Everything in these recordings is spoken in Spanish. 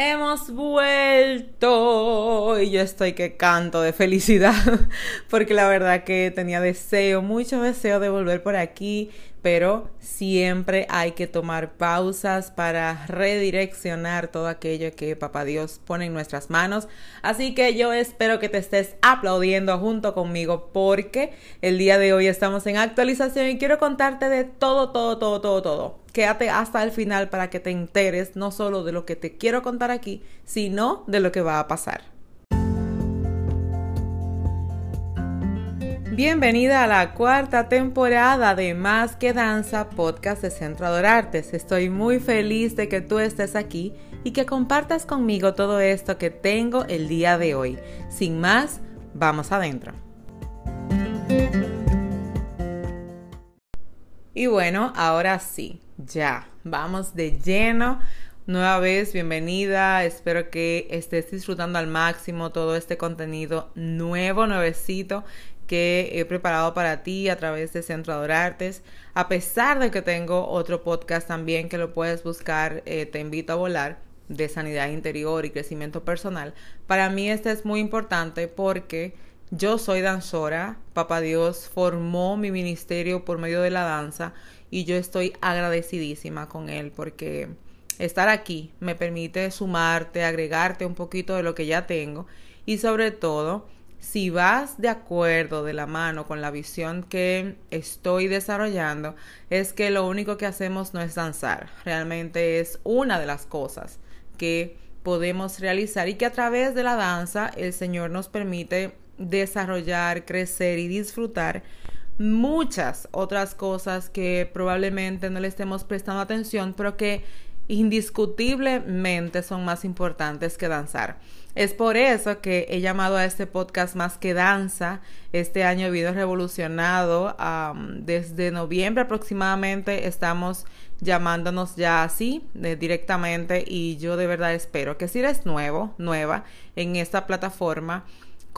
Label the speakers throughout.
Speaker 1: Hemos vuelto y yo estoy que canto de felicidad porque la verdad que tenía deseo, mucho deseo de volver por aquí pero siempre hay que tomar pausas para redireccionar todo aquello que Papá Dios pone en nuestras manos. Así que yo espero que te estés aplaudiendo junto conmigo porque el día de hoy estamos en actualización y quiero contarte de todo, todo, todo, todo, todo. Quédate hasta el final para que te enteres no solo de lo que te quiero contar aquí, sino de lo que va a pasar. Bienvenida a la cuarta temporada de Más que Danza, podcast de Centro Adorartes. Estoy muy feliz de que tú estés aquí y que compartas conmigo todo esto que tengo el día de hoy. Sin más, vamos adentro. Y bueno, ahora sí, ya, vamos de lleno. Nueva vez, bienvenida. Espero que estés disfrutando al máximo todo este contenido nuevo, nuevecito que he preparado para ti a través de Centro Adorartes. A pesar de que tengo otro podcast también que lo puedes buscar, eh, te invito a volar de sanidad interior y crecimiento personal. Para mí este es muy importante porque yo soy danzora, Papá Dios formó mi ministerio por medio de la danza y yo estoy agradecidísima con él porque estar aquí me permite sumarte, agregarte un poquito de lo que ya tengo y sobre todo si vas de acuerdo de la mano con la visión que estoy desarrollando, es que lo único que hacemos no es danzar, realmente es una de las cosas que podemos realizar y que a través de la danza el Señor nos permite desarrollar, crecer y disfrutar muchas otras cosas que probablemente no le estemos prestando atención, pero que indiscutiblemente son más importantes que danzar. Es por eso que he llamado a este podcast Más que Danza. Este año he visto revolucionado. desde noviembre aproximadamente estamos llamándonos ya así directamente y yo de verdad espero que si eres nuevo, nueva en esta plataforma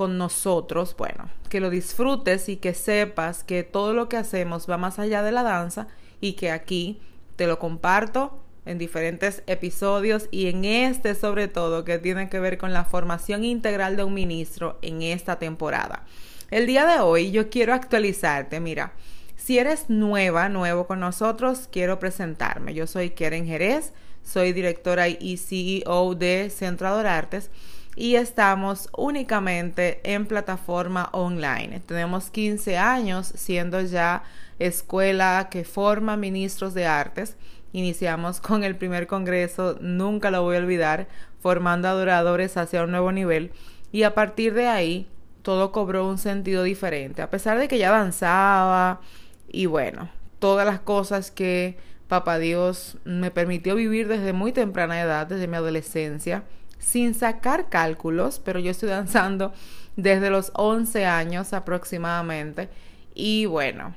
Speaker 1: con nosotros, bueno, que lo disfrutes y que sepas que todo lo que hacemos va más allá de la danza y que aquí te lo comparto en diferentes episodios y en este sobre todo que tiene que ver con la formación integral de un ministro en esta temporada. El día de hoy yo quiero actualizarte, mira, si eres nueva, nuevo con nosotros, quiero presentarme. Yo soy Keren Jerez, soy directora y CEO de Centro Adorartes y estamos únicamente en plataforma online. Tenemos 15 años siendo ya escuela que forma ministros de artes. Iniciamos con el primer congreso, nunca lo voy a olvidar, formando adoradores hacia un nuevo nivel. Y a partir de ahí todo cobró un sentido diferente, a pesar de que ya avanzaba y bueno, todas las cosas que Papá Dios me permitió vivir desde muy temprana edad, desde mi adolescencia, sin sacar cálculos, pero yo estoy danzando desde los 11 años aproximadamente y bueno,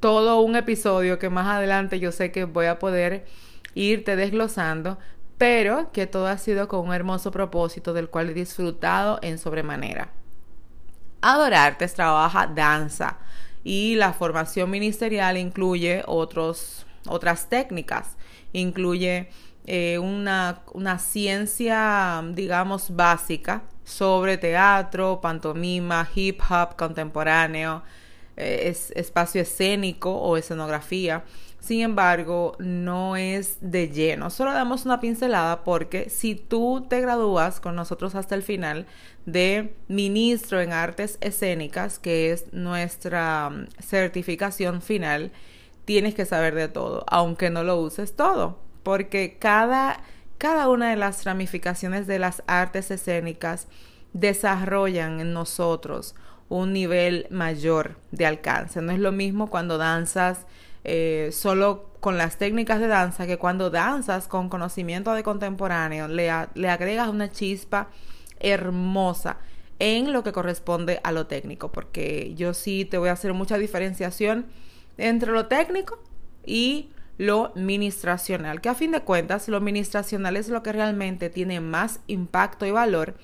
Speaker 1: todo un episodio que más adelante yo sé que voy a poder irte desglosando, pero que todo ha sido con un hermoso propósito del cual he disfrutado en sobremanera. Adorartes trabaja danza y la formación ministerial incluye otros, otras técnicas, incluye eh, una, una ciencia, digamos, básica sobre teatro, pantomima, hip hop contemporáneo, eh, es espacio escénico o escenografía. Sin embargo, no es de lleno. Solo damos una pincelada porque si tú te gradúas con nosotros hasta el final de ministro en artes escénicas, que es nuestra mm, certificación final, tienes que saber de todo, aunque no lo uses todo, porque cada, cada una de las ramificaciones de las artes escénicas desarrollan en nosotros un nivel mayor de alcance. No es lo mismo cuando danzas eh, solo con las técnicas de danza que cuando danzas con conocimiento de contemporáneo, le, le agregas una chispa hermosa en lo que corresponde a lo técnico, porque yo sí te voy a hacer mucha diferenciación entre lo técnico y lo ministracional, que a fin de cuentas lo ministracional es lo que realmente tiene más impacto y valor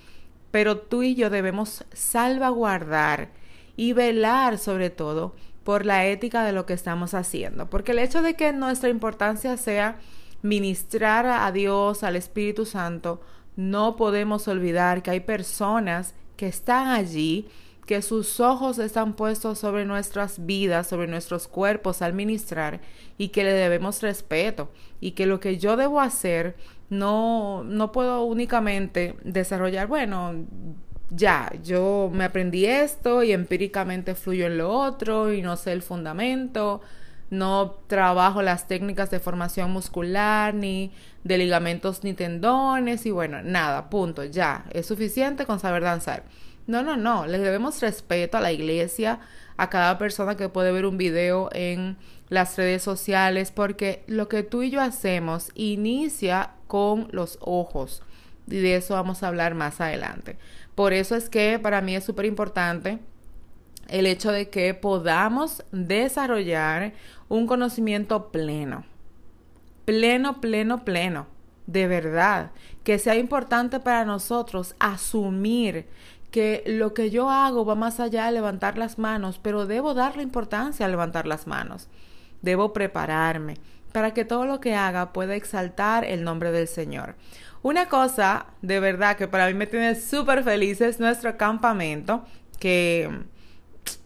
Speaker 1: pero tú y yo debemos salvaguardar y velar sobre todo por la ética de lo que estamos haciendo, porque el hecho de que nuestra importancia sea ministrar a Dios, al Espíritu Santo, no podemos olvidar que hay personas que están allí, que sus ojos están puestos sobre nuestras vidas, sobre nuestros cuerpos al ministrar y que le debemos respeto y que lo que yo debo hacer no, no puedo únicamente desarrollar, bueno, ya, yo me aprendí esto y empíricamente fluyo en lo otro y no sé el fundamento, no trabajo las técnicas de formación muscular, ni de ligamentos, ni tendones, y bueno, nada, punto, ya, es suficiente con saber danzar. No, no, no, le debemos respeto a la iglesia, a cada persona que puede ver un video en las redes sociales, porque lo que tú y yo hacemos inicia con los ojos. Y de eso vamos a hablar más adelante. Por eso es que para mí es súper importante el hecho de que podamos desarrollar un conocimiento pleno. Pleno, pleno, pleno. De verdad. Que sea importante para nosotros asumir que lo que yo hago va más allá de levantar las manos, pero debo darle importancia a levantar las manos. Debo prepararme para que todo lo que haga pueda exaltar el nombre del Señor. Una cosa de verdad que para mí me tiene súper feliz es nuestro campamento, que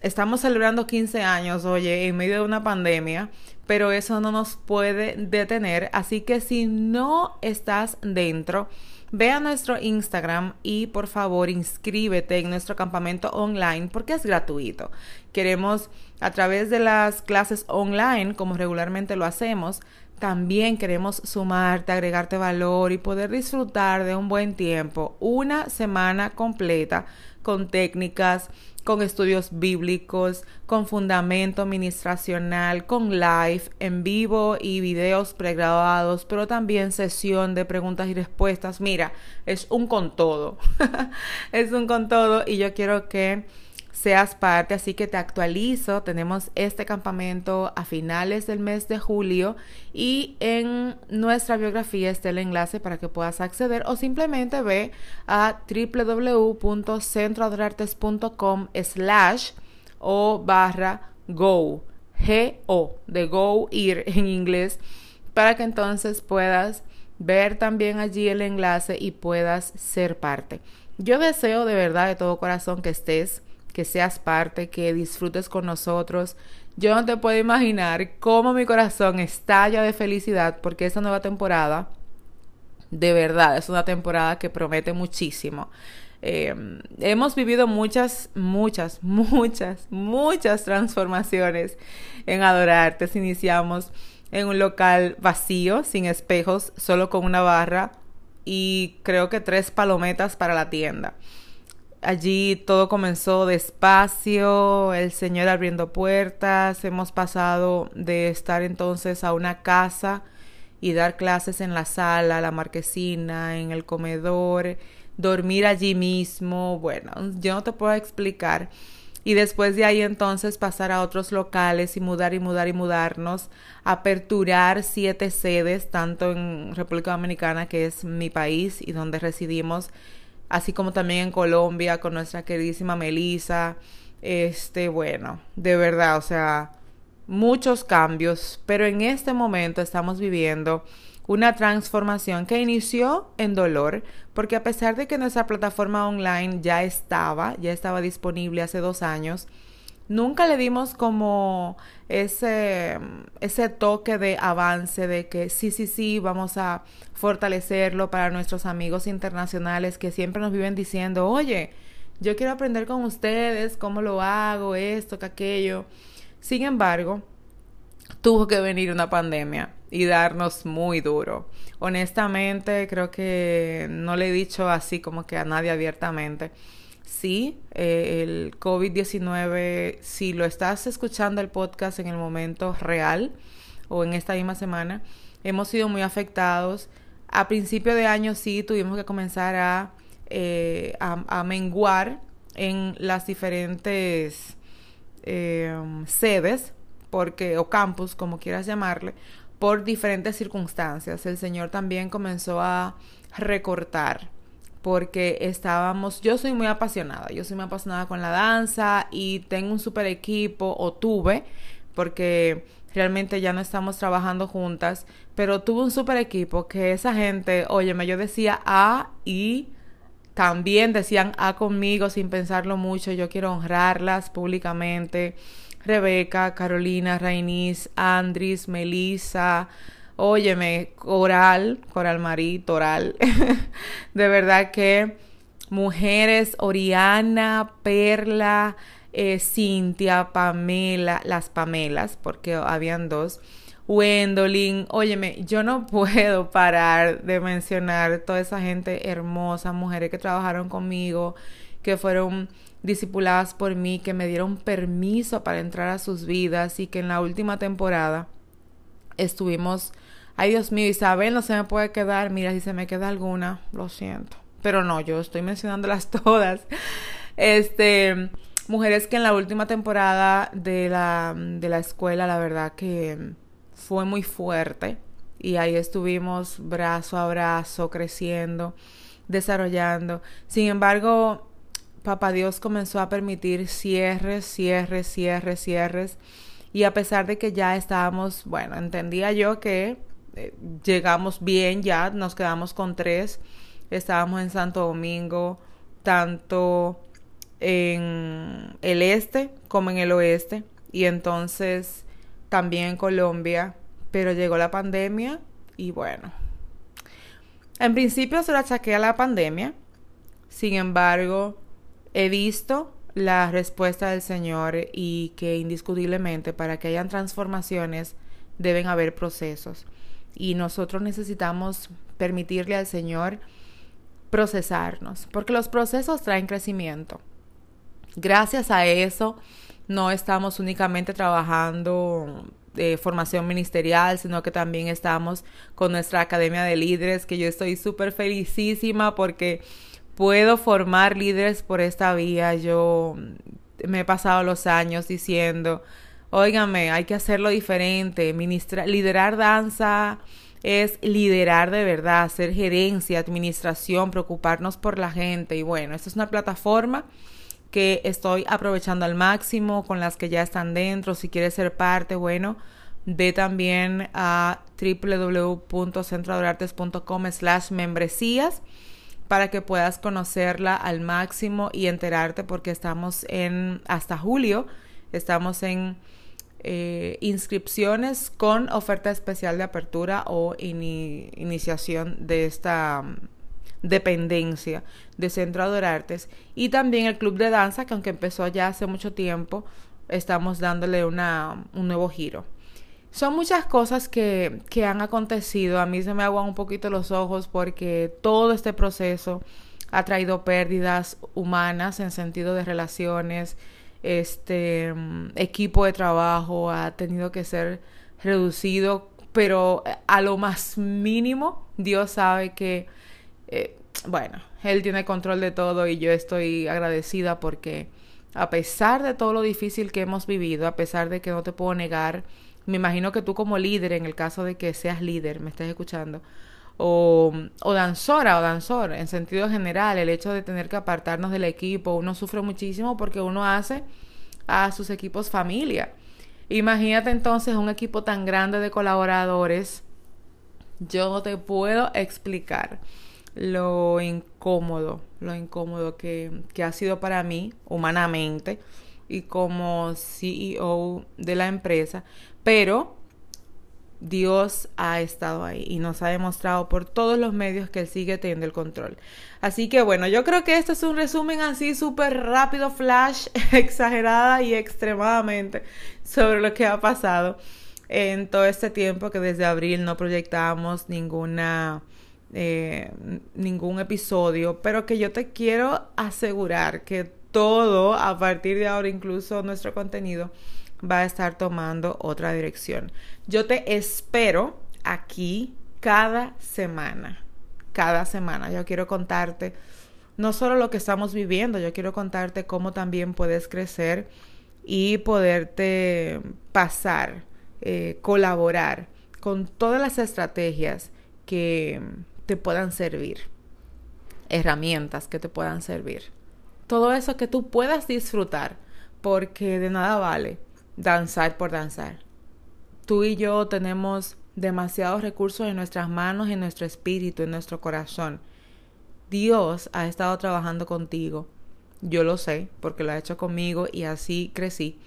Speaker 1: estamos celebrando 15 años, oye, en medio de una pandemia, pero eso no nos puede detener. Así que si no estás dentro, ve a nuestro Instagram y por favor inscríbete en nuestro campamento online porque es gratuito. Queremos a través de las clases online, como regularmente lo hacemos, también queremos sumarte, agregarte valor y poder disfrutar de un buen tiempo, una semana completa con técnicas, con estudios bíblicos, con fundamento administracional, con live en vivo y videos pregrabados, pero también sesión de preguntas y respuestas. Mira, es un con todo. es un con todo y yo quiero que seas parte, así que te actualizo. Tenemos este campamento a finales del mes de julio y en nuestra biografía está el enlace para que puedas acceder o simplemente ve a www.centroadorartes.com slash o barra go, G-O, de go, ir en inglés, para que entonces puedas ver también allí el enlace y puedas ser parte. Yo deseo de verdad de todo corazón que estés que seas parte, que disfrutes con nosotros. Yo no te puedo imaginar cómo mi corazón estalla de felicidad porque esta nueva temporada, de verdad, es una temporada que promete muchísimo. Em, hemos vivido muchas, muchas, muchas, muchas transformaciones en Adorarte. Iniciamos en un local vacío, sin espejos, solo con una barra y creo que tres palometas para la tienda. Allí todo comenzó despacio, el Señor abriendo puertas, hemos pasado de estar entonces a una casa y dar clases en la sala, la marquesina, en el comedor, dormir allí mismo, bueno, yo no te puedo explicar. Y después de ahí entonces pasar a otros locales y mudar y mudar y mudarnos, aperturar siete sedes, tanto en República Dominicana, que es mi país y donde residimos, así como también en Colombia con nuestra queridísima Melissa. Este, bueno, de verdad, o sea, muchos cambios, pero en este momento estamos viviendo una transformación que inició en dolor, porque a pesar de que nuestra plataforma online ya estaba, ya estaba disponible hace dos años, nunca le dimos como ese, ese toque de avance de que sí, sí, sí, vamos a fortalecerlo para nuestros amigos internacionales que siempre nos viven diciendo, oye, yo quiero aprender con ustedes, cómo lo hago, esto, que aquello. Sin embargo, tuvo que venir una pandemia y darnos muy duro. Honestamente, creo que no le he dicho así como que a nadie abiertamente sí, eh, el COVID-19, si lo estás escuchando el podcast en el momento real o en esta misma semana, hemos sido muy afectados. A principio de año sí tuvimos que comenzar a, eh, a, menguar en las diferentes eh, sedes porque o campus, como quieras llamarle, por diferentes circunstancias. El Señor también comenzó a recortar porque estábamos, yo soy muy apasionada, yo soy muy apasionada con la danza y tengo un super equipo o tuve, porque realmente ya no estamos trabajando juntas, pero tuve un super equipo que esa gente, óyeme, yo decía A y también decían A conmigo sin pensarlo mucho. Yo quiero honrarlas públicamente. Rebeca, Carolina, Rainis, Andris, Melissa, óyeme, Coral, Coral Marí, Toral. de verdad que mujeres, Oriana, Perla, eh, Cintia, Pamela, las Pamelas, porque habían dos. Wendolin, óyeme, yo no puedo parar de mencionar toda esa gente hermosa, mujeres que trabajaron conmigo, que fueron discipuladas por mí, que me dieron permiso para entrar a sus vidas y que en la última temporada estuvimos, ay Dios mío, Isabel no se me puede quedar, mira, si se me queda alguna, lo siento, pero no, yo estoy mencionándolas todas. Este, mujeres que en la última temporada de la, de la escuela, la verdad que fue muy fuerte y ahí estuvimos brazo a brazo creciendo, desarrollando. Sin embargo, Papá Dios comenzó a permitir cierres, cierres, cierres, cierres. Y a pesar de que ya estábamos, bueno, entendía yo que eh, llegamos bien ya, nos quedamos con tres. Estábamos en Santo Domingo, tanto en el este como en el oeste. Y entonces también en Colombia. Pero llegó la pandemia y bueno. En principio se lo achaqué a la pandemia. Sin embargo, He visto la respuesta del Señor y que indiscutiblemente para que hayan transformaciones deben haber procesos. Y nosotros necesitamos permitirle al Señor procesarnos, porque los procesos traen crecimiento. Gracias a eso no estamos únicamente trabajando de formación ministerial, sino que también estamos con nuestra academia de líderes, que yo estoy súper felicísima porque puedo formar líderes por esta vía. Yo me he pasado los años diciendo, óigame, hay que hacerlo diferente. liderar danza es liderar de verdad, hacer gerencia, administración, preocuparnos por la gente. Y bueno, esta es una plataforma que estoy aprovechando al máximo con las que ya están dentro. Si quieres ser parte, bueno, ve también a www.centrodorartes.com slash membresías para que puedas conocerla al máximo y enterarte porque estamos en hasta julio, estamos en eh, inscripciones con oferta especial de apertura o iniciación de esta mm, dependencia de Centro Adorartes y también el club de danza que aunque empezó ya hace mucho tiempo estamos dándole una, un nuevo giro. Son muchas cosas que, que han acontecido. A mí se me aguan un poquito los ojos porque todo este proceso ha traído pérdidas humanas en sentido de relaciones, este equipo de trabajo ha tenido que ser reducido, pero a lo más mínimo Dios sabe que, eh, bueno, Él tiene control de todo y yo estoy agradecida porque a pesar de todo lo difícil que hemos vivido, a pesar de que no te puedo negar me imagino que tú como líder, en el caso de que seas líder, me estés escuchando, o, o danzora o danzor, en sentido general, el hecho de tener que apartarnos del equipo, uno sufre muchísimo porque uno hace a sus equipos familia. Imagínate entonces un equipo tan grande de colaboradores. Yo no te puedo explicar lo incómodo, lo incómodo que, que ha sido para mí humanamente y como CEO de la empresa, pero Dios ha estado ahí y nos ha demostrado por todos los medios que Él sigue teniendo el control. Así que bueno, yo creo que este es un resumen así súper rápido, flash, exagerada y extremadamente sobre lo que ha pasado en todo este tiempo que desde abril no proyectábamos ninguna... Eh, ningún episodio, pero que yo te quiero asegurar que todo a partir de ahora, incluso nuestro contenido, va a estar tomando otra dirección. Yo te espero aquí cada semana, cada semana. Yo quiero contarte no solo lo que estamos viviendo, yo quiero contarte cómo también puedes crecer y poderte pasar, eh, colaborar con todas las estrategias que te puedan servir, herramientas que te puedan servir. Todo eso que tú puedas disfrutar, porque de nada vale danzar por danzar. Tú y yo tenemos demasiados recursos en nuestras manos, en nuestro espíritu, en nuestro corazón. Dios ha estado trabajando contigo. Yo lo sé porque lo ha hecho conmigo y así crecí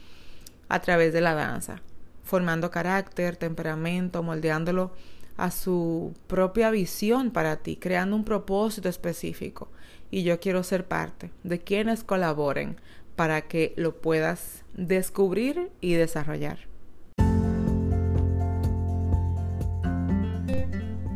Speaker 1: a través de la danza, formando carácter, temperamento, moldeándolo a su propia visión para ti, creando un propósito específico. Y yo quiero ser parte de quienes colaboren para que lo puedas descubrir y desarrollar.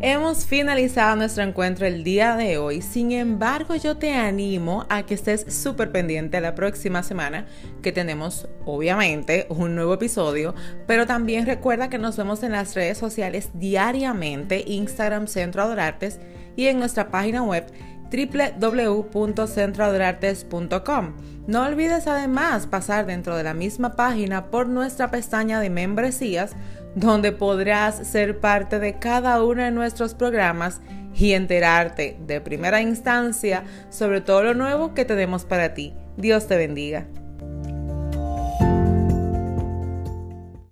Speaker 1: Hemos finalizado nuestro encuentro el día de hoy, sin embargo yo te animo a que estés súper pendiente la próxima semana que tenemos obviamente un nuevo episodio, pero también recuerda que nos vemos en las redes sociales diariamente, Instagram Centro Adorartes y en nuestra página web www.centroadorartes.com. No olvides además pasar dentro de la misma página por nuestra pestaña de membresías donde podrás ser parte de cada uno de nuestros programas y enterarte de primera instancia sobre todo lo nuevo que tenemos para ti. Dios te bendiga.